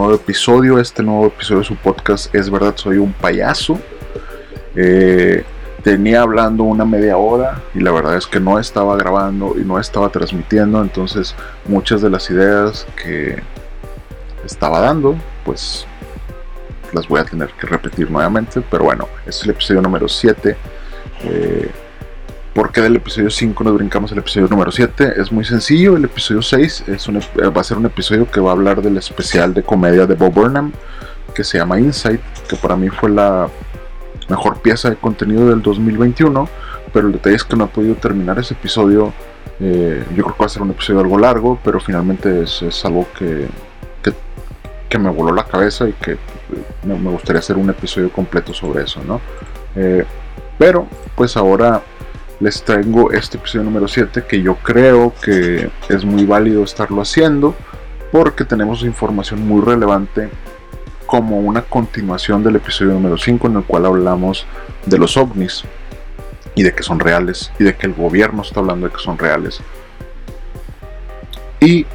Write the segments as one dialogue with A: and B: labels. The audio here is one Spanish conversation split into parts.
A: nuevo episodio, este nuevo episodio de su podcast Es verdad, soy un payaso. Eh, tenía hablando una media hora y la verdad es que no estaba grabando y no estaba transmitiendo, entonces muchas de las ideas que estaba dando, pues las voy a tener que repetir nuevamente, pero bueno, este es el episodio número 7. Eh, ¿Por qué del episodio 5 nos brincamos al episodio número 7? Es muy sencillo, el episodio 6 es va a ser un episodio que va a hablar del especial de comedia de Bob Burnham, que se llama Insight, que para mí fue la mejor pieza de contenido del 2021, pero el detalle es que no he podido terminar ese episodio. Eh, yo creo que va a ser un episodio algo largo, pero finalmente es, algo que, que, me voló la cabeza y que me, gustaría hacer un episodio completo sobre eso, ¿no? Eh, pero pues ahora les traigo este episodio número 7 que yo creo que es muy válido estarlo haciendo porque tenemos información muy relevante como una continuación del episodio número 5 en el cual hablamos de los ovnis y de que son reales y de que el gobierno está hablando de que son reales. Y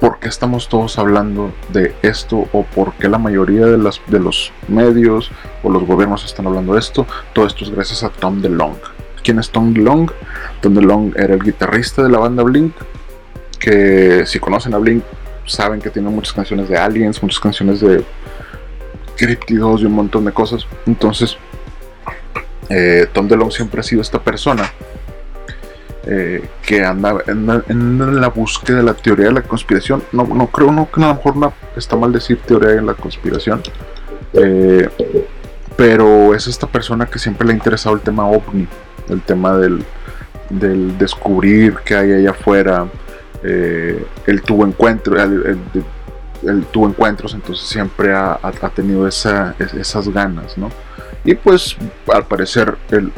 A: por qué estamos todos hablando de esto o por qué la mayoría de, los medios o los gobiernos están hablando de esto. Todo esto es gracias a Tom DeLong. ¿Quién es Tom DeLong? Tom DeLong era el guitarrista de la banda Blink, que si conocen a Blink saben que tiene muchas canciones de aliens, muchas canciones de criptidos y un montón de cosas. Entonces, eh, Tom DeLong siempre ha sido esta persona eh, que anda en, la búsqueda de la teoría de la conspiración. No, no creo no, que a lo mejor está mal decir teoría de la conspiración, eh, pero es esta persona que siempre le ha interesado el tema ovni, el tema del, del descubrir qué hay allá afuera. Eh, él tuvo encuentros, él, encuentros, entonces siempre ha, tenido esa, esas ganas, ¿no? Y pues al parecer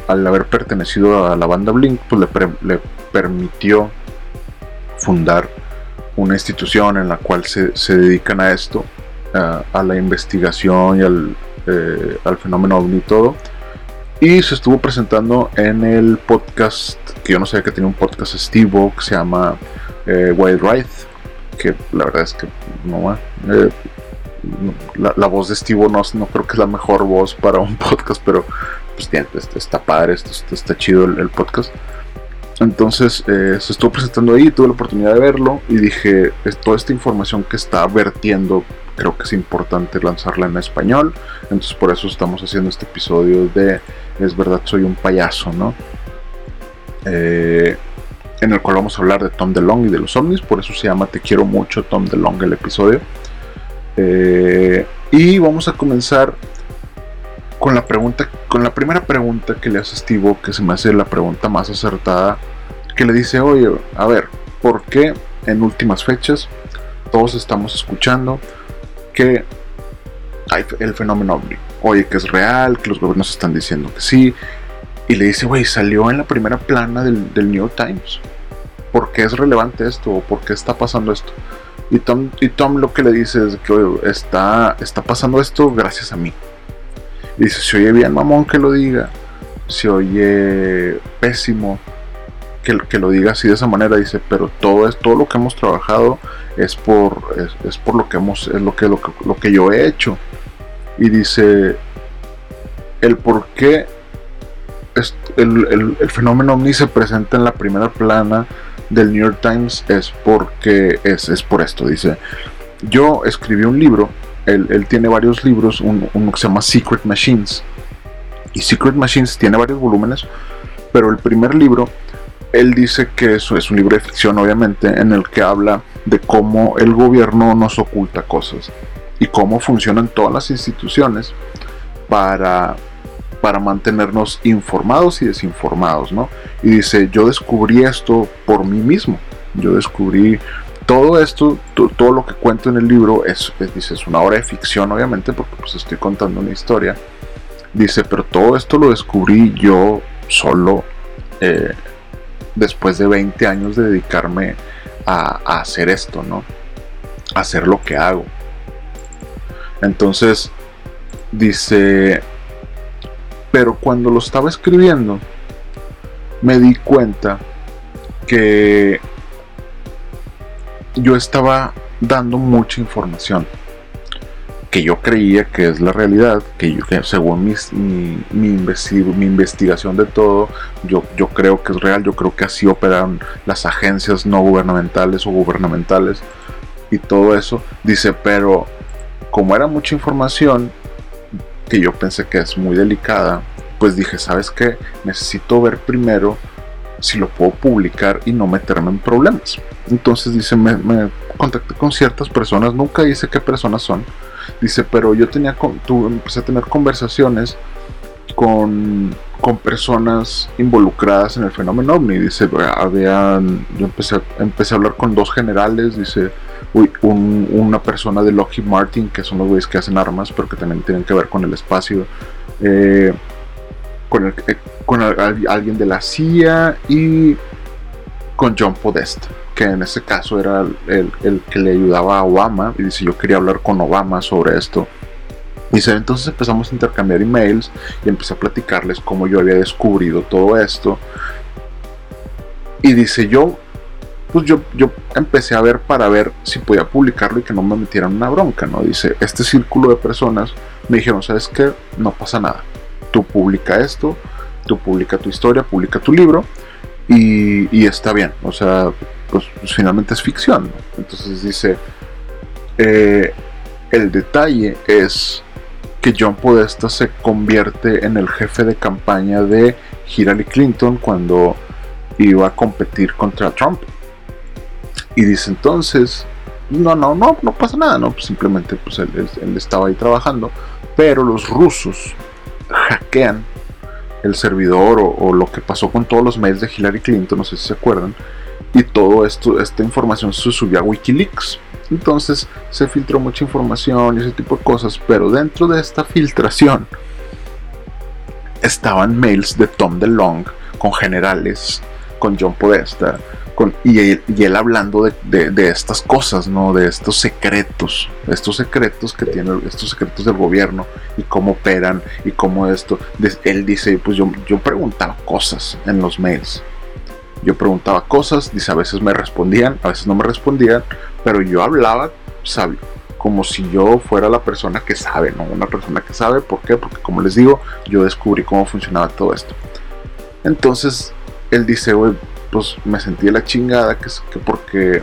A: al haber pertenecido a la banda Blink, pues le, permitió fundar una institución en la cual se, dedican a esto, a la investigación y al, eh, al fenómeno ovni y todo. Y se estuvo presentando en el podcast, que yo no sabía que tenía un podcast Steve que se llama eh, Wild Ride, que la verdad es que no, eh, la, voz de Steve no, no creo que es la mejor voz para un podcast, pero pues está padre, está, chido el, podcast. Entonces eh, se estuvo presentando ahí, tuve la oportunidad de verlo y dije, toda esta información que está vertiendo, creo que es importante lanzarla en español. Entonces por eso estamos haciendo este episodio de Es verdad, soy un payaso, ¿no? Eh, en el cual vamos a hablar de Tom DeLong y de los ovnis, por eso se llama Te quiero mucho Tom DeLong el episodio. Eh, y vamos a comenzar con la pregunta, con la primera pregunta que le hace Steve, que se me hace la pregunta más acertada, que le dice, oye, a ver, ¿por qué en últimas fechas todos estamos escuchando que hay el fenómeno ovni? Oye, que es real, que los gobiernos están diciendo que sí. Y le dice, güey, salió en la primera plana del, New York Times. ¿Por qué es relevante esto? ¿O por qué está pasando esto? Y Tom, y Tom lo que le dice es que está, está pasando esto gracias a mí. Y dice, se oye bien mamón que lo diga, se oye pésimo que, lo diga así de esa manera, dice, pero todo es todo lo que hemos trabajado es por, es, por lo que hemos, es lo que, lo que, lo que yo he hecho. Y dice, el por qué el, el, el, fenómeno ovni se presenta en la primera plana del New York Times es porque es, es por esto. Dice, yo escribí un libro, él, tiene varios libros, uno, que se llama Secret Machines. Y Secret Machines tiene varios volúmenes, pero el primer libro, él dice que eso es un libro de ficción, obviamente, en el que habla de cómo el gobierno nos oculta cosas y cómo funcionan todas las instituciones para para mantenernos informados y desinformados, ¿no? Y dice, yo descubrí esto por mí mismo, yo descubrí todo esto, todo lo que cuento en el libro es, dice, es una obra de ficción, obviamente, porque pues estoy contando una historia. Dice, pero todo esto lo descubrí yo solo eh, después de 20 años de dedicarme a, a hacer esto, ¿no? A hacer lo que hago. Entonces, dice, pero cuando lo estaba escribiendo, me di cuenta que yo estaba dando mucha información que yo creía que es la realidad, que, yo, según mi, mi, investigación de todo, yo, yo creo que es real, yo creo que así operan las agencias no gubernamentales o gubernamentales y todo eso. Dice, pero como era mucha información, que yo pensé que es muy delicada, pues dije, ¿sabes qué? Necesito ver primero si lo puedo publicar y no meterme en problemas. Entonces dice, me, contacté con ciertas personas, nunca dice qué personas son, Dice, pero yo tenía, tu, empecé a tener conversaciones con, con, personas involucradas en el fenómeno ovni. Dice, habían, yo empecé, empecé a hablar con dos generales, dice, uy, una persona de Lockheed Martin, que son los güeyes que hacen armas, pero que también tienen que ver con el espacio. Eh, con, el, eh, con alguien de la CIA y con John Podesta que en ese caso era el, que le ayudaba a Obama, y dice yo quería hablar con Obama sobre esto. Y dice, entonces empezamos a intercambiar emails y empecé a platicarles cómo yo había descubrido todo esto. Y dice yo, pues yo, yo empecé a ver para ver si podía publicarlo y que no me metieran una bronca, ¿no? Dice, este círculo de personas me dijeron, ¿sabes qué? No pasa nada. Tú publica esto, tú publica tu historia, publica tu libro y, está bien. O sea, pues, finalmente es ficción. Entonces dice, eh, el detalle es que John Podesta se convierte en el jefe de campaña de Hillary Clinton cuando iba a competir contra Trump. Y dice entonces, no, no, no, no pasa nada, no, pues simplemente pues él, estaba ahí trabajando, pero los rusos hackean el servidor o, lo que pasó con todos los mails de Hillary Clinton, no sé si se acuerdan, y todo esto, esta información se subió a Wikileaks. Entonces se filtró mucha información y ese tipo de cosas, pero dentro de esta filtración estaban mails de Tom DeLong con generales, con John Podesta, con, y, él, hablando de, estas cosas, ¿no? De estos secretos, estos secretos que tiene, estos secretos del gobierno y cómo operan y cómo esto. él dice, pues yo, yo preguntaba cosas en los mails yo preguntaba cosas, dice, a veces me respondían, a veces no me respondían, pero yo hablaba, sabio, como si yo fuera la persona que sabe, ¿no? Una persona que sabe, ¿por qué? Porque como les digo, yo descubrí cómo funcionaba todo esto. Entonces, él dice, pues me sentí la chingada, que, que porque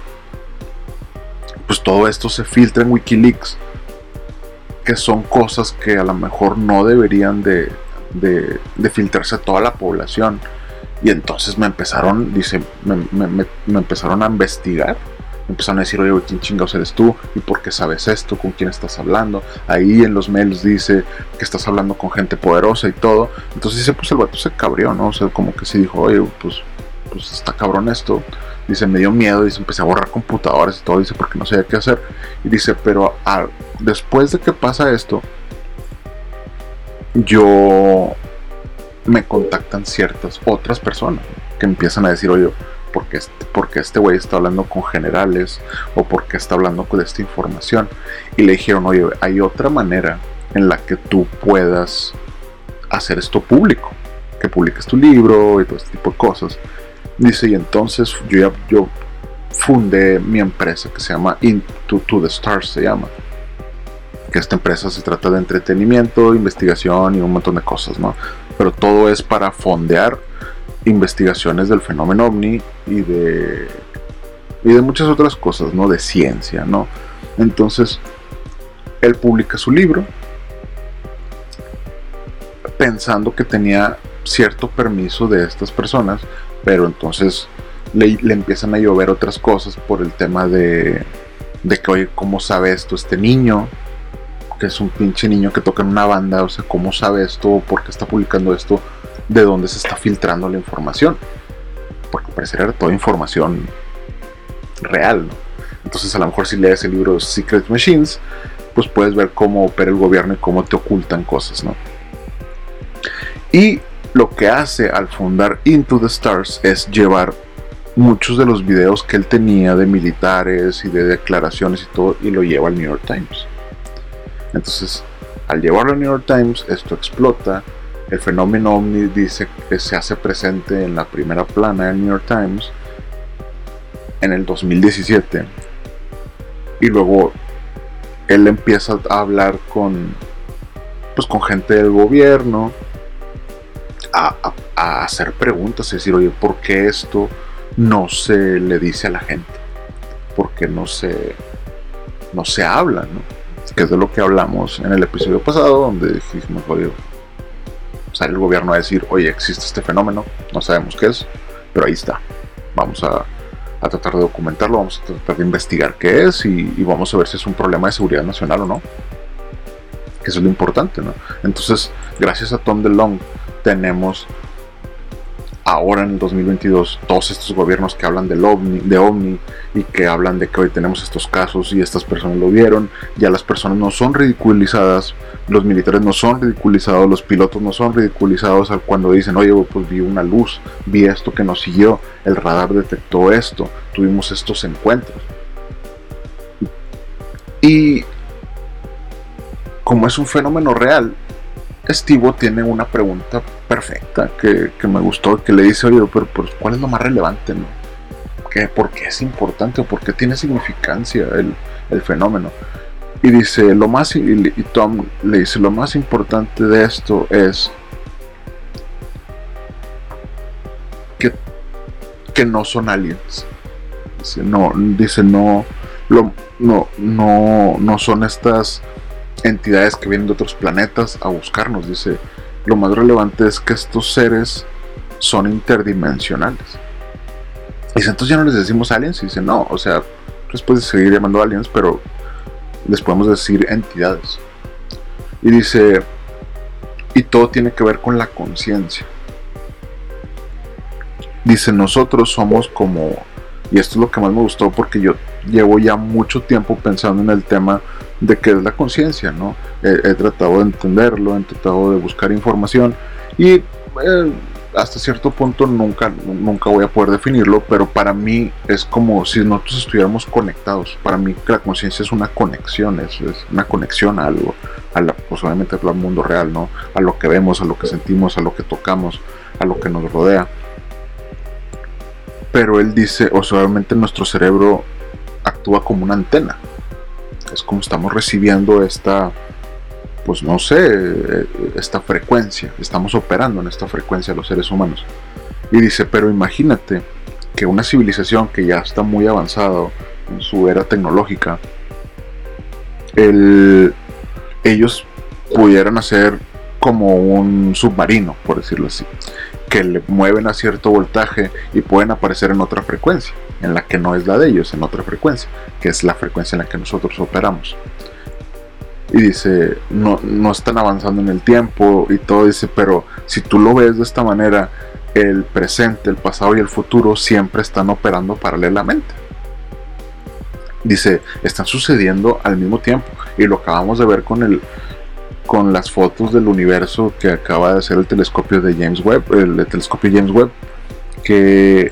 A: pues todo esto se filtra en Wikileaks, que son cosas que a lo mejor no deberían de, de, filtrarse a toda la población y entonces me empezaron, dice, me, empezaron a investigar. Me empezaron a decir, oye, ¿quién chingados eres tú? ¿Y por qué sabes esto? ¿Con quién estás hablando? Ahí en los mails dice que estás hablando con gente poderosa y todo. Entonces dice, pues el vato se cabrió, ¿no? O sea, como que sí dijo, oye, pues, pues está cabrón esto. Dice, me dio miedo, dice, empecé a borrar computadores y todo, dice, porque no sabía qué hacer. Y dice, pero después de que pasa esto, yo me contactan ciertas otras personas que empiezan a decir, oye, ¿por qué este, porque este güey está hablando con generales? ¿O porque está hablando con esta información? Y le dijeron, oye, hay otra manera en la que tú puedas hacer esto público, que publiques tu libro y todo este tipo de cosas. Dice, y entonces yo yo fundé mi empresa que se llama Into to the Stars, se llama. Que esta empresa se trata de entretenimiento, investigación y un montón de cosas, ¿no? pero todo es para fondear investigaciones del fenómeno ovni y de y de muchas otras cosas, ¿no? De ciencia, ¿no? Entonces, él publica su libro pensando que tenía cierto permiso de estas personas, pero entonces le, empiezan a llover otras cosas por el tema de, de que, oye, ¿cómo sabe esto este niño? que es un pinche niño que toca en una banda, o sea, ¿cómo sabe esto? ¿Por qué está publicando esto? ¿De dónde se está filtrando la información? Porque parecería toda información real, ¿no? Entonces a lo mejor si lees el libro Secret Machines, pues puedes ver cómo opera el gobierno y cómo te ocultan cosas, ¿no? Y lo que hace al fundar Into the Stars es llevar muchos de los videos que él tenía de militares y de declaraciones y todo y lo lleva al New York Times. Entonces, al llevarlo al New York Times, esto explota. El fenómeno ovni dice que se hace presente en la primera plana del New York Times en el 2017. Y luego él empieza a hablar con, pues, con gente del gobierno, a, hacer preguntas, es decir, oye, ¿por qué esto no se le dice a la gente? ¿Por qué no se, no se habla? ¿no? Que es de lo que hablamos en el episodio pasado, donde dijimos, oye, sale el gobierno a decir, oye, existe este fenómeno, no sabemos qué es, pero ahí está. Vamos a, a tratar de documentarlo, vamos a tratar de investigar qué es y, vamos a ver si es un problema de seguridad nacional o no. Eso es lo importante, ¿no? Entonces, gracias a Tom DeLong tenemos ahora en el 2022 todos estos gobiernos que hablan del OVNI, de OVNI y que hablan de que hoy tenemos estos casos y estas personas lo vieron, ya las personas no son ridiculizadas, los militares no son ridiculizados, los pilotos no son ridiculizados cuando dicen, oye, pues vi una luz, vi esto que nos siguió, el radar detectó esto, tuvimos estos encuentros. Y como es un fenómeno real, Estivo tiene una pregunta perfecta que, me gustó, que le dice, oye, pero, ¿cuál es lo más relevante? No? ¿Qué, ¿Por qué es importante o por qué tiene significancia el, fenómeno? Y dice, lo más, y, Tom le dice, lo más importante de esto es que, que no son aliens. Dice, no, dice, no, no, no, no son estas entidades que vienen de otros planetas a buscarnos. Dice, lo más relevante es que estos seres son interdimensionales. Dice, entonces ya no les decimos aliens. Dice, no, o sea, después de seguir llamando aliens, pero les podemos decir entidades. Y dice, y todo tiene que ver con la conciencia. Dice, nosotros somos como, y esto es lo que más me gustó porque yo llevo ya mucho tiempo pensando en el tema de qué es la conciencia, ¿no? He, tratado de entenderlo, he tratado de buscar información y eh, hasta cierto punto nunca, nunca voy a poder definirlo, pero para mí es como si nosotros estuviéramos conectados. Para mí la conciencia es una conexión, es, una conexión a algo, a la, pues al mundo real, ¿no? A lo que vemos, a lo que sentimos, a lo que tocamos, a lo que nos rodea. Pero él dice, o sea, nuestro cerebro actúa como una antena. Es como estamos recibiendo esta, pues no sé, esta frecuencia, estamos operando en esta frecuencia los seres humanos. Y dice, pero imagínate que una civilización que ya está muy avanzada en su era tecnológica, ellos pudieran hacer como un submarino, por decirlo así, que le mueven a cierto voltaje y pueden aparecer en otra frecuencia en la que no es la de ellos, en otra frecuencia, que es la frecuencia en la que nosotros operamos. Y dice, no, no están avanzando en el tiempo y todo, dice, pero si tú lo ves de esta manera, el presente, el pasado y el futuro siempre están operando paralelamente. Dice, están sucediendo al mismo tiempo. Y lo acabamos de ver con el, con las fotos del universo que acaba de hacer el telescopio de James Webb, el telescopio James Webb, que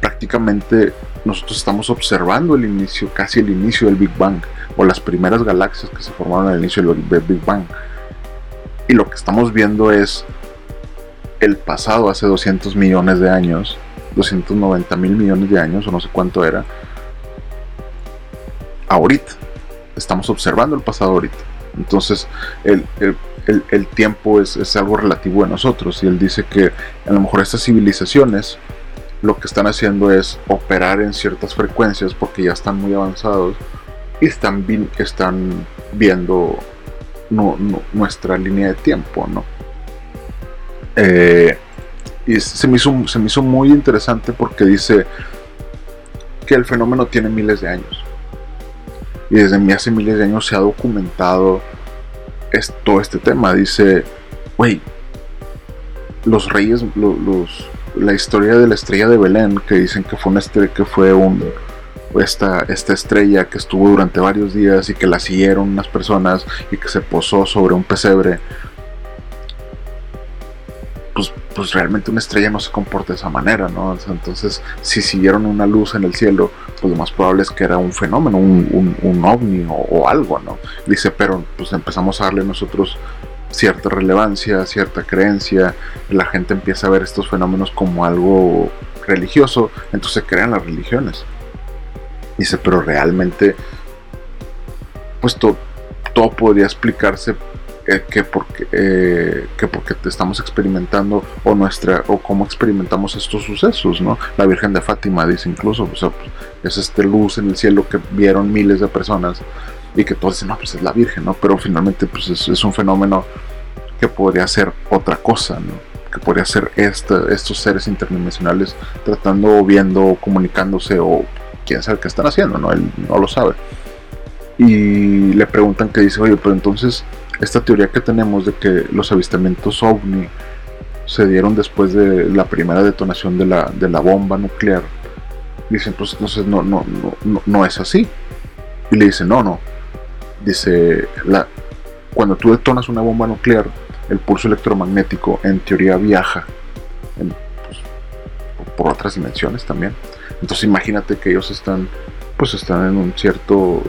A: prácticamente nosotros estamos observando el inicio, casi el inicio del Big Bang, o las primeras galaxias que se formaron al inicio del Big Bang. Y lo que estamos viendo es el pasado hace 200 millones de años, 290 mil millones de años, o no sé cuánto era, ahorita. Estamos observando el pasado ahorita. Entonces, el, el tiempo es, es, algo relativo a nosotros. Y él dice que a lo mejor estas civilizaciones lo que están haciendo es operar en ciertas frecuencias porque ya están muy avanzados y están, están viendo nuestra línea de tiempo, ¿no? Eh, y se me, hizo, se me hizo muy interesante porque dice que el fenómeno tiene miles de años. Y desde hace miles de años se ha documentado todo este tema. Dice, güey, los reyes, los, la historia de la estrella de Belén, que dicen que fue una estrella, que fue un, esta, esta estrella que estuvo durante varios días y que la siguieron unas personas y que se posó sobre un pesebre. Pues, realmente una estrella no se comporta de esa manera, ¿no? entonces, si siguieron una luz en el cielo, pues lo más probable es que era un fenómeno, un, un, ovni o, o, algo, ¿no? Dice, pero pues empezamos a darle nosotros cierta relevancia, cierta creencia, la gente empieza a ver estos fenómenos como algo religioso, entonces crean las religiones. Dice, pero realmente pues todo podría explicarse eh, que porque eh, que porque estamos experimentando o nuestra o cómo experimentamos estos sucesos no la Virgen de Fátima dice incluso o sea, pues, es este luz en el cielo que vieron miles de personas y que todos dicen no pues es la Virgen no pero finalmente pues es, un fenómeno que podría ser otra cosa no que podría ser este, estos seres interdimensionales tratando o viendo comunicándose o quién sabe qué están haciendo no él no lo sabe. Y le preguntan que dice oye pero entonces esta teoría que tenemos de que los avistamientos ovni se dieron después de la primera detonación de la, de la bomba nuclear. Dicen, pues entonces no, no, no, no es así. Y le dicen, no, no. Dice, la, cuando tú detonas una bomba nuclear, el pulso electromagnético en teoría viaja pues, por otras dimensiones también. Entonces imagínate que ellos están pues están en un cierto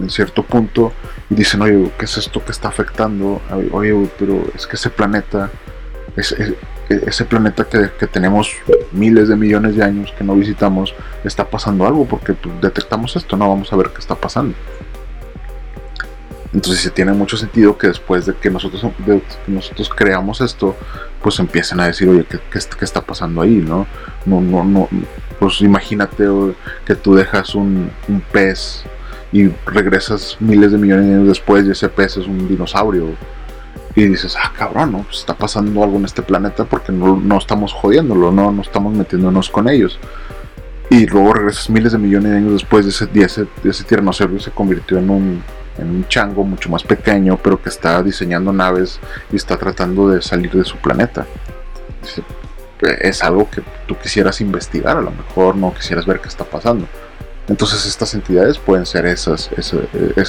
A: en, cierto punto y dicen oye qué es esto que está afectando oye pero es que ese planeta ese planeta que, tenemos miles de millones de años que no visitamos está pasando algo porque pues, detectamos esto no vamos a ver qué está pasando entonces se tiene mucho sentido que después de que nosotros, nosotros creamos esto, pues empiecen a decir, oye, ¿qué, qué, está pasando ahí? ¿no? No, no, no, pues imagínate que tú dejas un, pez y regresas miles de millones de años después y ese pez es un dinosaurio. Y dices, ah, cabrón, ¿no? Pues está pasando algo en este planeta porque no, estamos jodiéndolo, ¿no? no estamos metiéndonos con ellos. Y luego regresas miles de millones de años después de ese, de ese, de ese se convirtió en un, en un chango mucho más pequeño, pero que está diseñando naves y está tratando de salir de su planeta es algo que tú quisieras investigar, a lo mejor no quisieras ver qué está pasando. Entonces estas entidades pueden ser esas,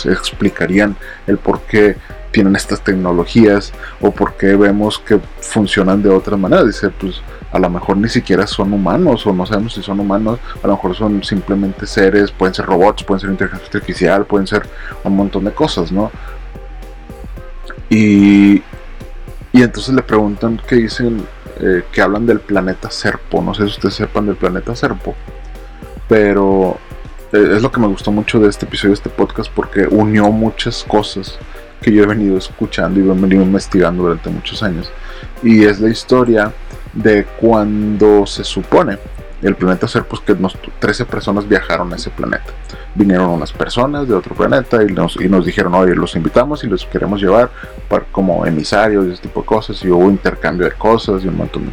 A: explicarían el por qué tienen estas tecnologías o por qué vemos que funcionan de otra manera. Dice, pues a lo mejor ni siquiera son humanos o no sabemos si son humanos, a lo mejor son simplemente seres, pueden ser robots, pueden ser inteligencia artificial, pueden ser un montón de cosas, ¿no? Y, y entonces le preguntan qué dicen eh, que hablan del planeta Serpo. No sé si ustedes sepan del planeta Serpo, pero eh, es lo que me gustó mucho de este episodio, de este podcast, porque unió muchas cosas que yo he venido escuchando y he venido investigando durante muchos años. Y es la historia de cuando se supone el planeta Serpo que 13 personas viajaron a ese planeta vinieron unas personas de otro planeta y nos, y nos dijeron, oye, los invitamos y los queremos llevar para, como emisarios y ese tipo de cosas. Y hubo intercambio de cosas y un montón de...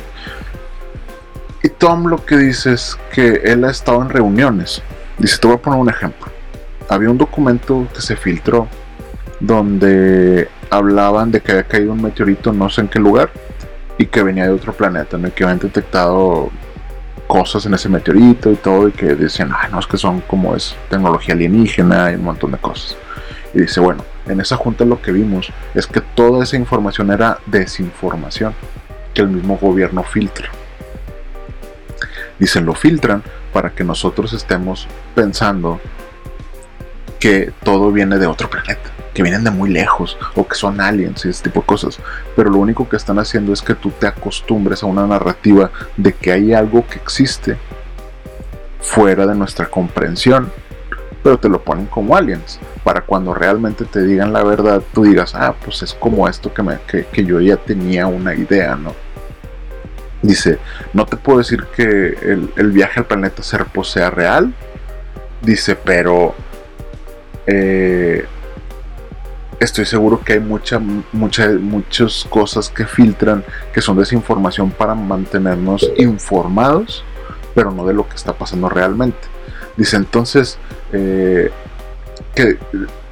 A: Y Tom lo que dice es que él ha estado en reuniones. Dice, te voy a poner un ejemplo. Había un documento que se filtró donde hablaban de que había caído un meteorito no sé en qué lugar y que venía de otro planeta, en el que habían detectado cosas en ese meteorito y todo, y que decían, ah, no, es que son como es tecnología alienígena y un montón de cosas. Y dice, bueno, en esa junta lo que vimos es que toda esa información era desinformación que el mismo gobierno filtra. Dicen, lo filtran para que nosotros estemos pensando que todo viene de otro planeta que vienen de muy lejos o que son aliens y ese tipo de cosas. Pero lo único que están haciendo es que tú te acostumbres a una narrativa de que hay algo que existe fuera de nuestra comprensión, pero te lo ponen como aliens. Para cuando realmente te digan la verdad, tú digas, ah, pues es como esto que, me, que, yo ya tenía una idea, ¿no? Dice, no te puedo decir que el, el viaje al planeta Serpo sea real. Dice, pero eh, estoy seguro que hay mucha, mucha, muchas cosas que filtran que son desinformación para mantenernos informados, pero no de lo que está pasando realmente. Dice entonces eh, que,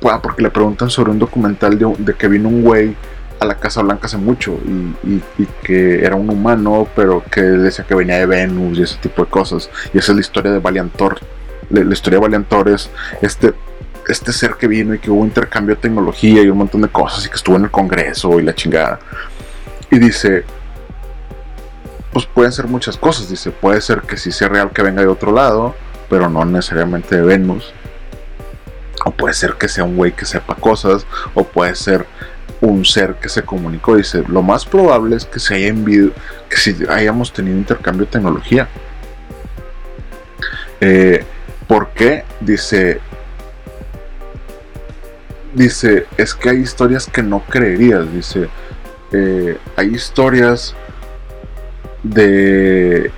A: ah, porque le preguntan sobre un documental de, que vino un güey a la Casa Blanca hace mucho y, que era un humano, pero que decía que venía de Venus y ese tipo de cosas. Y esa es la historia de Valiantor. La, la historia de Valiantor es este este ser que vino y que hubo intercambio de tecnología y un montón de cosas y que estuvo en el Congreso y la chingada. Y dice, pues pueden ser muchas cosas, dice, puede ser que sí sea real que venga de otro lado, pero no necesariamente de Venus. O puede ser que sea un güey que sepa cosas, o puede ser un ser que se comunicó. Dice, lo más probable es que se haya que si hayamos tenido intercambio de tecnología. Eh, ¿Por qué? Dice, dice, es que hay historias que no creerías, dice, eh, hay historias de,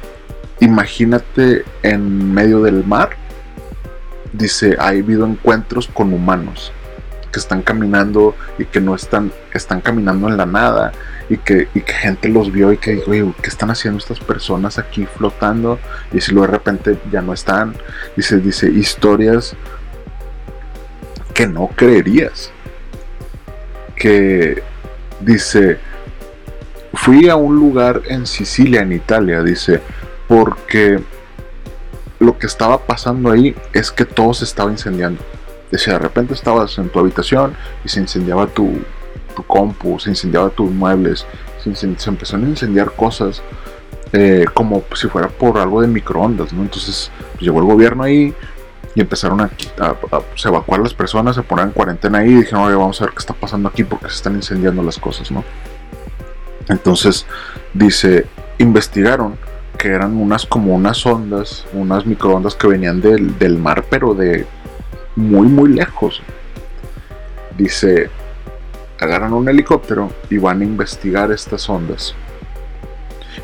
A: imagínate en medio del mar, dice, ha habido encuentros con humanos que están caminando y que no están, están caminando en la nada y que, y que gente los vio y que dijo, ¿qué están haciendo estas personas aquí flotando? Y si luego de repente ya no están, dice, dice, historias que no creerías. Que dice, fui a un lugar en Sicilia, en Italia, dice, porque lo que estaba pasando ahí es que todo se estaba incendiando. Dice, de repente estabas en tu habitación y se incendiaba tu, tu compu, se incendiaba tus muebles, se, empezaron a incendiar cosas eh, como si fuera por algo de microondas, ¿no? Entonces pues, llegó el gobierno ahí y empezaron a, evacuar a las personas, se poner en cuarentena ahí y dijeron, oye, vamos a ver qué está pasando aquí porque se están incendiando las cosas, ¿no? Entonces dice, investigaron que eran unas como unas ondas, unas microondas que venían del, del mar, pero de muy, muy lejos. Dice, agarran un helicóptero y van a investigar estas ondas.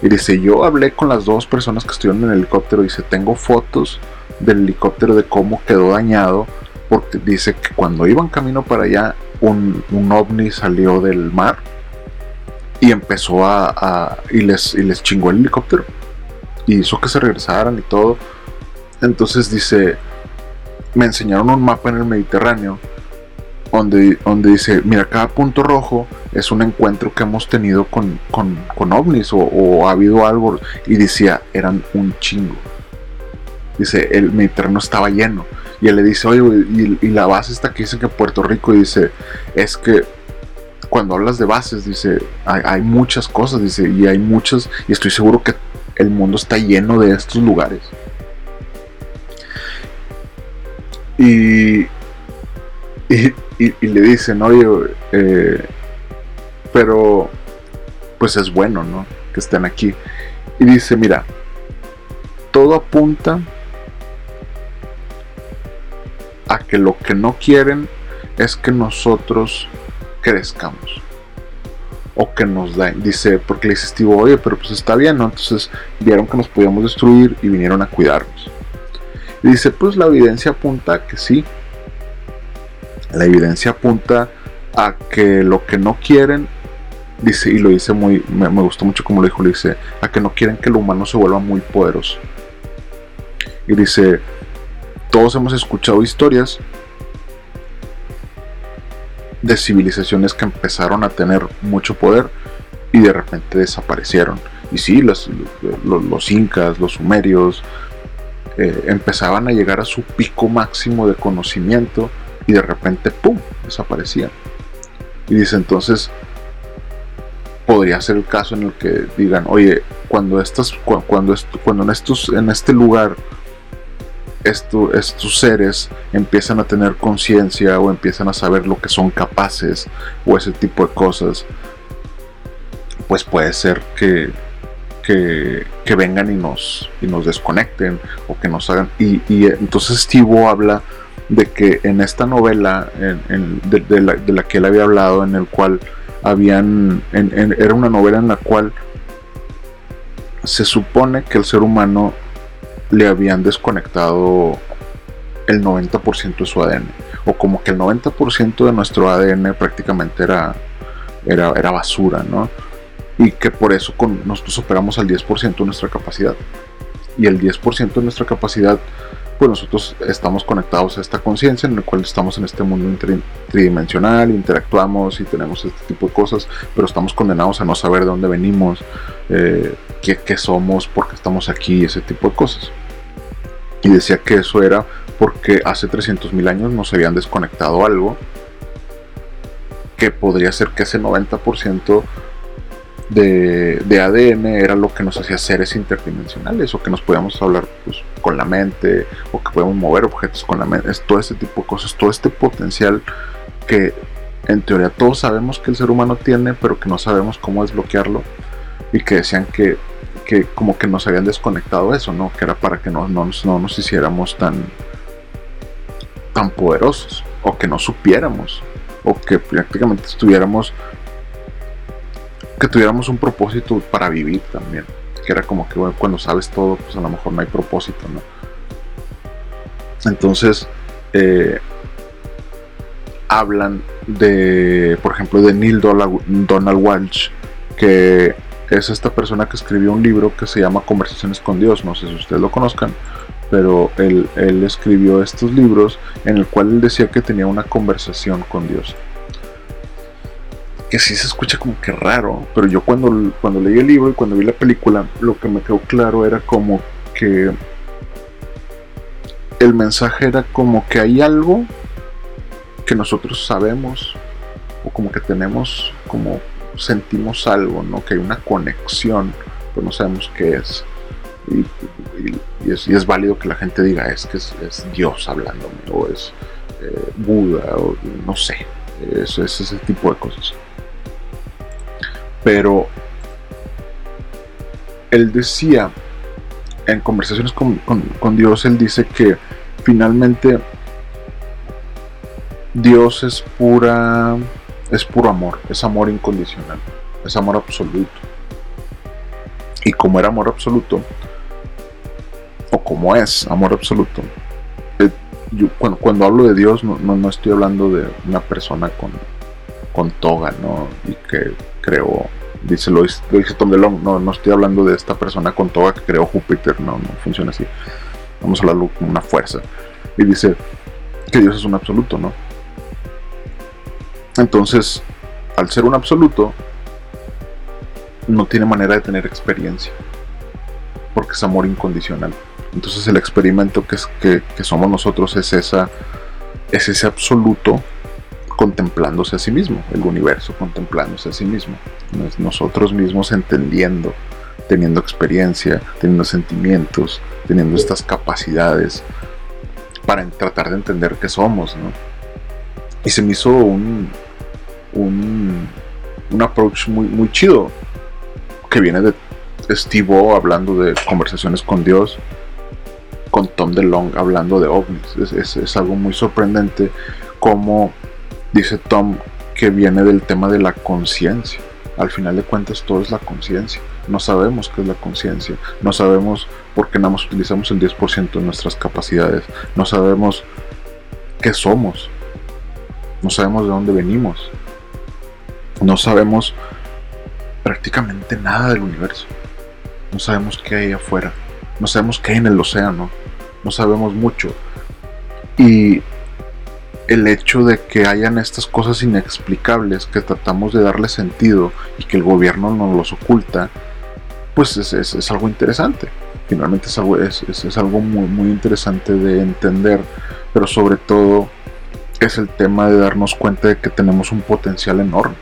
A: Y dice, yo hablé con las dos personas que estuvieron en el helicóptero. Dice, tengo fotos del helicóptero de cómo quedó dañado. Porque dice que cuando iban camino para allá, un, ovni salió del mar y empezó a, y, les, y les chingó el helicóptero. Y hizo que se regresaran y todo. Entonces dice, me enseñaron un mapa en el Mediterráneo donde, donde dice, mira, cada punto rojo es un encuentro que hemos tenido con, con, ovnis o, ha habido algo. Y decía, eran un chingo. Dice, el Mediterráneo estaba lleno. Y él le dice, oye, y, la base está aquí, dice que Puerto Rico, y dice, es que cuando hablas de bases, dice, hay, muchas cosas, dice, y hay muchas, y estoy seguro que el mundo está lleno de estos lugares. Y, y, le dicen, oye, eh, pero pues es bueno, ¿no? Que estén aquí. Y dice, mira, todo apunta a que lo que no quieren es que nosotros crezcamos. O que nos den. Dice, porque le dice Steve, oye, pero pues está bien, ¿no? Entonces vieron que nos podíamos destruir y vinieron a cuidarnos. Y dice, pues la evidencia apunta a que sí. La evidencia apunta a que lo que no quieren, dice, y lo dice muy, me, gustó mucho como lo dijo, dice, a que no quieren que el humano se vuelva muy poderoso. Y dice, todos hemos escuchado historias de civilizaciones que empezaron a tener mucho poder y de repente desaparecieron. Y sí, los, los incas, los sumerios, eh, empezaban a llegar a su pico máximo de conocimiento y de repente, ¡pum!, desaparecían. Y dice entonces, podría ser el caso en el que digan, oye, cuando, estas, cuando, cuando en, estos, en este lugar estos seres empiezan a tener conciencia o empiezan a saber lo que son capaces o ese tipo de cosas, pues puede ser que que, vengan y nos, y nos desconecten o que nos hagan. Y, entonces Steve habla de que en esta novela de, la, que él había hablado, en el cual habían, era una novela en la cual se supone que el ser humano le habían desconectado el 90% de su ADN, o como que el 90% de nuestro ADN prácticamente era, era, era basura, ¿no? y que por eso nosotros operamos al 10% de nuestra capacidad. Y el 10% de nuestra capacidad, pues nosotros estamos conectados a esta conciencia en el cual estamos en este mundo tridimensional, interactuamos y tenemos este tipo de cosas, pero estamos condenados a no saber de dónde venimos, eh, qué, somos, por qué estamos aquí, ese tipo de cosas. Y decía que eso era porque hace 300.000 años nos habían desconectado algo que podría ser que ese 90% de, ADN era lo que nos hacía seres interdimensionales o que nos podíamos hablar pues, con la mente o que podíamos mover objetos con la mente, es todo este tipo de cosas, todo este potencial que en teoría todos sabemos que el ser humano tiene, pero que no sabemos cómo desbloquearlo y que decían que, que como que nos habían desconectado eso, ¿no? Que era para que no, no, no nos hiciéramos tan, tan poderosos o que no supiéramos o que prácticamente estuviéramos que tuviéramos un propósito para vivir también. Que era como que cuando sabes todo pues a lo mejor no hay propósito no entonces eh, hablan de por ejemplo de Neil Donald Walsh que es esta persona que escribió un libro que se llama Conversaciones con Dios. No sé si ustedes lo conozcan pero él, escribió estos libros en el cual él decía que tenía una conversación con Dios. Que sí se escucha como que raro, pero yo cuando, cuando leí el libro y cuando vi la película, lo que me quedó claro era como que el mensaje era como que hay algo que nosotros sabemos o como que tenemos como sentimos algo, ¿no? Que hay una conexión, pero no sabemos qué es y, es, válido que la gente diga es que es, Dios hablándome o es eh, Buda o no sé, eso es ese tipo de cosas. Pero él decía en conversaciones con, Dios, él dice que finalmente Dios es pura, es puro amor, es amor incondicional, es amor absoluto. Y como era amor absoluto, como es amor absoluto. Eh, cuando, hablo de Dios no, estoy hablando de una persona con, con toga, ¿no? Y que creó, dice, lo, dice Tom DeLong, no, no estoy hablando de esta persona con toga que creó Júpiter, no, no funciona así. Vamos a hablarlo con una fuerza. Y dice que Dios es un absoluto, ¿no? Entonces, al ser un absoluto, no tiene manera de tener experiencia, porque es amor incondicional. Entonces el experimento que, es, que, somos nosotros es, esa, es ese absoluto contemplándose a sí mismo, el universo contemplándose a sí mismo, nosotros mismos entendiendo, teniendo experiencia, teniendo sentimientos, teniendo estas capacidades para tratar de entender qué somos. Y se me hizo un, un, un approach muy, muy chido que viene de Steve O hablando de conversaciones con Dios con Tom DeLong hablando de ovnis. Es, algo muy sorprendente como dice Tom que viene del tema de la conciencia. Al final de cuentas todo es la conciencia. No sabemos qué es la conciencia. No sabemos por qué nada más utilizamos el 10% de nuestras capacidades. No sabemos qué somos. No sabemos de dónde venimos. No sabemos prácticamente nada del universo. No sabemos qué hay afuera. No sabemos qué hay en el océano no sabemos mucho. Y el hecho de que hayan estas cosas inexplicables que tratamos de darle sentido y que el gobierno nos los oculta, pues es, algo interesante. Finalmente es algo, es, es algo muy, muy interesante de entender, pero sobre todo es el tema de darnos cuenta de que tenemos un potencial enorme.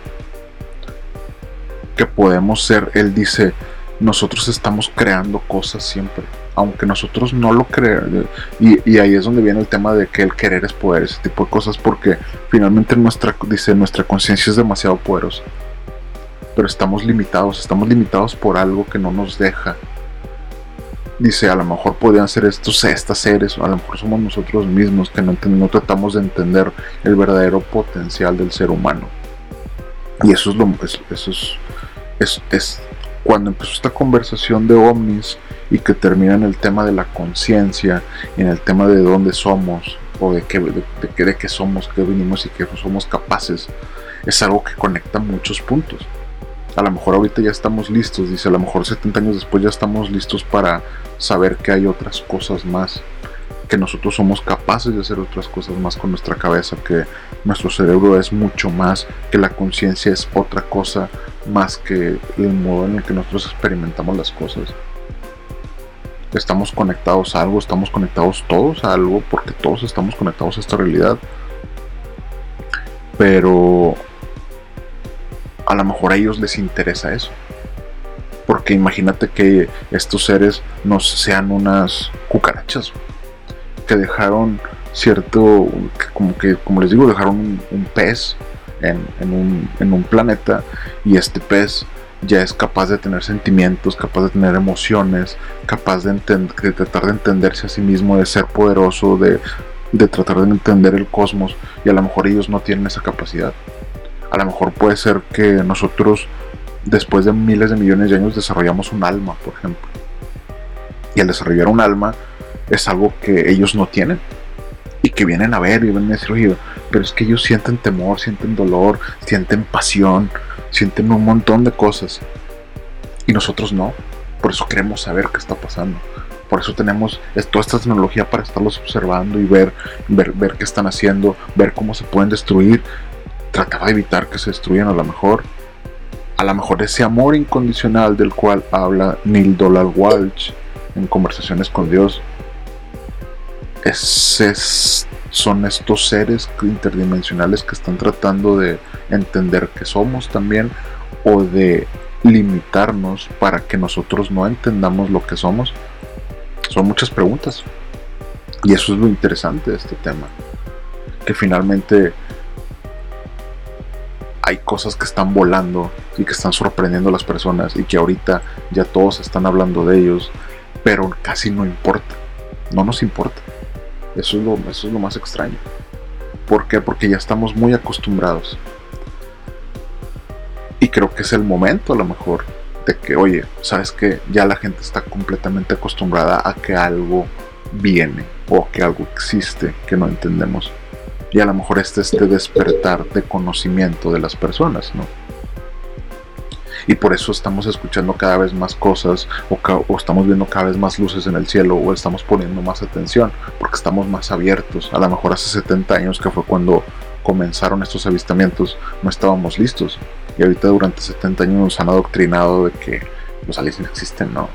A: Que podemos ser, él dice, nosotros estamos creando cosas siempre aunque nosotros no lo creamos, y, ahí es donde viene el tema de que el querer es poder, ese tipo de cosas, porque finalmente nuestra, dice, nuestra conciencia es demasiado poderosa, pero estamos limitados, estamos limitados por algo que no nos deja. Dice, a lo mejor podrían ser estos, estas seres, a lo mejor somos nosotros mismos que no, no tratamos de entender el verdadero potencial del ser humano. Y eso es lo, eso es, es, es cuando empezó esta conversación de ovnis y que termina en el tema de la conciencia en el tema de dónde somos o de qué, de, de, qué somos, qué venimos y qué somos capaces, es algo que conecta muchos puntos. A lo mejor ahorita ya estamos listos, dice, a lo mejor 70 años después ya estamos listos para saber que hay otras cosas más, que nosotros somos capaces de hacer otras cosas más con nuestra cabeza, que nuestro cerebro es mucho más, que la conciencia es otra cosa más que el modo en el que nosotros experimentamos las cosas. Estamos conectados a algo, estamos conectados todos a algo, porque todos estamos conectados a esta realidad. Pero a lo mejor a ellos les interesa eso. Porque imagínate que estos seres no sean unas cucarachas que dejaron cierto, como que, como les digo, dejaron un pez en, un, planeta y este pez ya es capaz de tener sentimientos, capaz de tener emociones, capaz de, tratar de entenderse a sí mismo, de ser poderoso, de de tratar de entender el cosmos y a lo mejor ellos no tienen esa capacidad. A lo mejor puede ser que nosotros después de miles de millones de años desarrollamos un alma, por ejemplo. Y al desarrollar un alma es algo que ellos no tienen. Y que vienen a ver y decir, oye, pero es que ellos sienten temor, sienten dolor, sienten pasión, sienten un montón de cosas. Y nosotros no. Por eso queremos saber qué está pasando. Por eso tenemos toda esta tecnología para estarlos observando y ver, ver, ver qué están haciendo, ver cómo se pueden destruir, tratar de evitar que se destruyan a lo mejor. A lo mejor ese amor incondicional del cual habla Neil Donald Walsh en conversaciones con Dios. Son estos seres interdimensionales que están tratando de entender que somos también o de limitarnos para que nosotros no entendamos lo que somos? Son muchas preguntas. Y eso es lo interesante de este tema. Que finalmente hay cosas que están volando y que están sorprendiendo a las personas y que ahorita ya todos están hablando de ellos, pero casi no importa. No nos importa. Eso es lo, eso es lo más extraño. ¿Por qué? Porque ya estamos muy acostumbrados. Y creo que es el momento a lo mejor de que, oye, sabes que ya la gente está completamente acostumbrada a que algo viene o que algo existe que no entendemos. Y a lo mejor este este despertar de conocimiento de las personas, ¿no? Y por eso estamos escuchando cada vez más cosas o, estamos viendo cada vez más luces en el cielo o estamos poniendo más atención porque estamos más abiertos. A lo mejor hace 70 años que fue cuando comenzaron estos avistamientos no estábamos listos y ahorita durante 70 años nos han adoctrinado de que los aliens existen, no,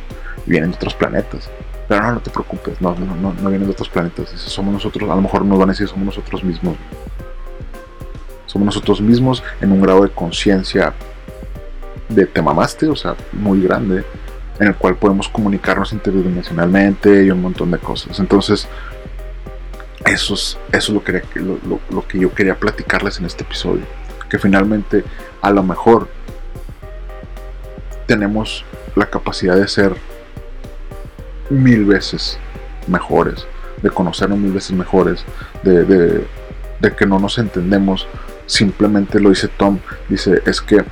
A: vienen de otros planetas. Pero no, no te preocupes, no, no, no, no vienen de otros planetas. Somos nosotros, a lo mejor nos van a decir somos nosotros mismos. Somos nosotros mismos en un grado de conciencia de te mamaste, o sea, muy grande, en el cual podemos comunicarnos interdimensionalmente y un montón de cosas. Entonces, eso es, eso lo, que, lo, que yo quería platicarles en este episodio. Que finalmente, a lo mejor, tenemos la capacidad de ser mil veces mejores, de conocernos mil veces mejores, de, de que no nos entendemos. Simplemente lo dice Tom, dice, es que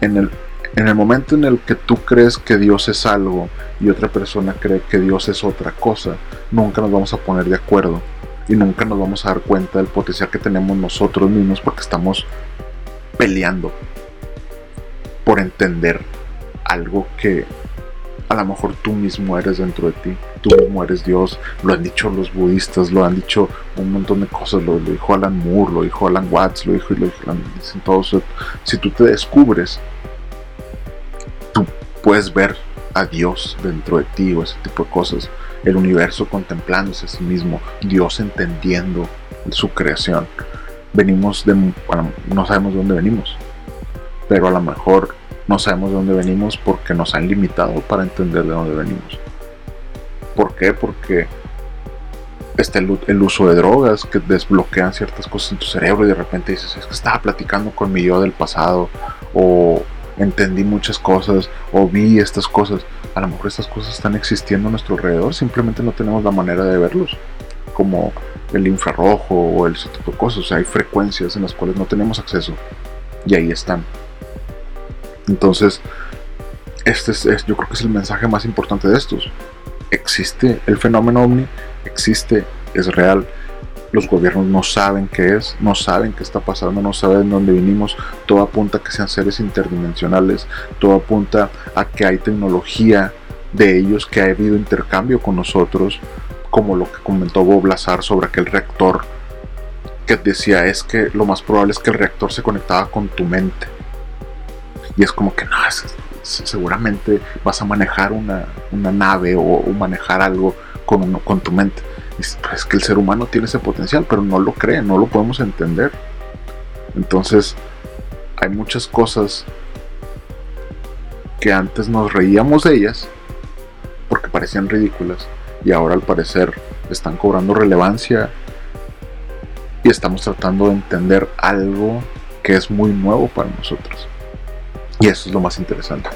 A: en el, en el momento en el que tú crees que Dios es algo y otra persona cree que Dios es otra cosa, nunca nos vamos a poner de acuerdo y nunca nos vamos a dar cuenta del potencial que tenemos nosotros mismos porque estamos peleando por entender algo que a lo mejor tú mismo eres dentro de ti, tú mismo eres Dios, lo han dicho los budistas, lo han dicho un montón de cosas, lo, dijo Alan Moore, lo dijo Alan Watts, lo dijo, lo dicen todos, si tú te descubres, tú puedes ver a Dios dentro de ti o ese tipo de cosas, el universo contemplándose a sí mismo, Dios entendiendo su creación. Venimos de, no sabemos de dónde venimos, pero a lo mejor no sabemos de dónde venimos porque nos han limitado para entender de dónde venimos. ¿Por qué? Porque está el, uso de drogas que desbloquean ciertas cosas en tu cerebro y de repente dices, es que estaba platicando con mi yo del pasado o entendí muchas cosas o vi estas cosas. A lo mejor estas cosas están existiendo a nuestro alrededor, simplemente no tenemos la manera de verlos, como el infrarrojo o ese tipo de cosas. O sea, hay frecuencias en las cuales no tenemos acceso y ahí están. Entonces, este es, yo creo que es el mensaje más importante de estos. Existe el fenómeno ovni, existe, es real. Los gobiernos no saben qué es, no saben qué está pasando, no saben dónde vinimos. Todo apunta a que sean seres interdimensionales, todo apunta a que hay tecnología de ellos, que ha habido intercambio con nosotros, como lo que comentó Bob Lazar sobre aquel reactor que decía es que lo más probable es que el reactor se conectaba con tu mente y es como que no, seguramente vas a manejar una, nave o, manejar algo con, con tu mente. Es, pues, que el ser humano tiene ese potencial, pero no lo cree, no lo podemos entender. Entonces, hay muchas cosas que antes nos reíamos de ellas porque parecían ridículas y ahora al parecer están cobrando relevancia y estamos tratando de entender algo que es muy nuevo para nosotros. Y eso es lo más interesante.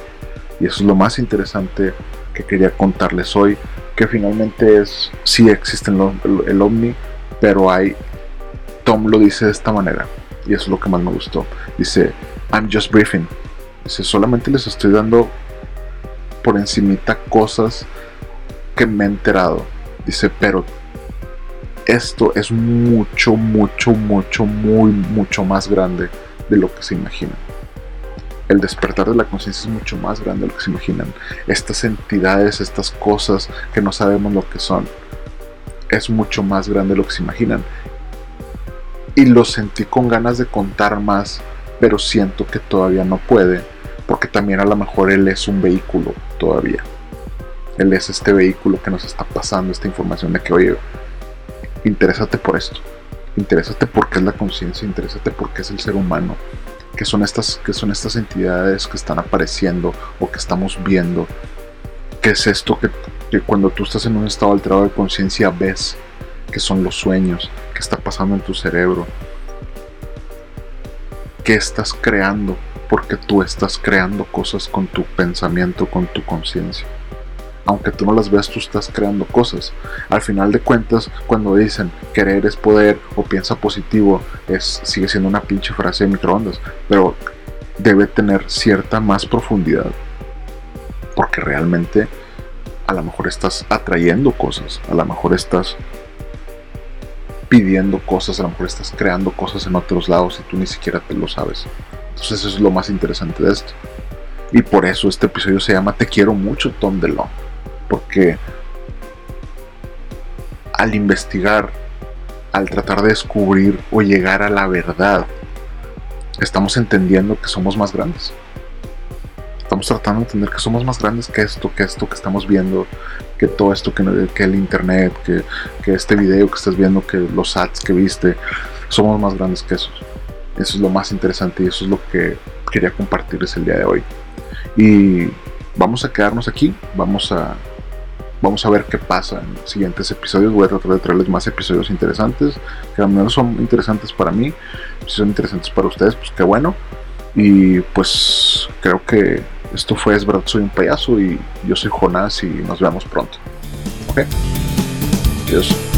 A: Y eso es lo más interesante que quería contarles hoy, que finalmente es, sí existe el, ovni, Pero hay, Tom lo dice de esta manera, y eso es lo que más me gustó. Dice, I'm just briefing. Dice, solamente les estoy dando por encimita cosas que me he enterado. Dice, pero esto es mucho, mucho, mucho, muy, mucho más grande de lo que se imaginan. El despertar de la conciencia es mucho más grande de lo que se imaginan. Estas entidades, estas cosas que no sabemos lo que son, es mucho más grande de lo que se imaginan. Y lo sentí con ganas de contar más, pero siento que todavía no puede, porque también a lo mejor él es un vehículo todavía. Él es este vehículo que nos está pasando esta información de que, oye, interésate por esto, interésate por qué es la conciencia, interésate por qué es el ser humano, que son estas, que son estas entidades que están apareciendo o que estamos viendo, qué es esto que, que cuando tú estás en un estado alterado de conciencia ves, que son los sueños, qué está pasando en tu cerebro, qué estás creando, porque tú estás creando cosas con tu pensamiento, con tu conciencia aunque tú no las veas, tú estás creando cosas. Al final de cuentas, cuando dicen querer es poder o piensa positivo, es, sigue siendo una pinche frase de microondas, pero debe tener cierta más profundidad. Porque realmente a lo mejor estás atrayendo cosas, a lo mejor estás pidiendo cosas, a lo mejor estás creando cosas en otros lados y tú ni siquiera te lo sabes. Entonces eso es lo más interesante de esto. Y por eso este episodio se llama Te quiero mucho, Tom DeLong porque al investigar, al tratar de descubrir o llegar a la verdad, estamos entendiendo que somos más grandes. Estamos tratando de entender que somos más grandes que esto, que esto que estamos viendo, que todo esto, que, el internet, que, este video que estás viendo, que los ads que viste, somos más grandes que eso. Eso es lo más interesante y eso es lo que quería compartirles el día de hoy. Y vamos a quedarnos aquí, vamos a Vamos a ver qué pasa en los siguientes episodios. Voy a tratar de traerles más episodios interesantes, que al menos son interesantes para mí. Si son interesantes para ustedes, pues qué bueno. Y pues creo que esto fue Es verdad, soy un payaso y yo soy Jonás y nos vemos pronto. Ok. Adiós.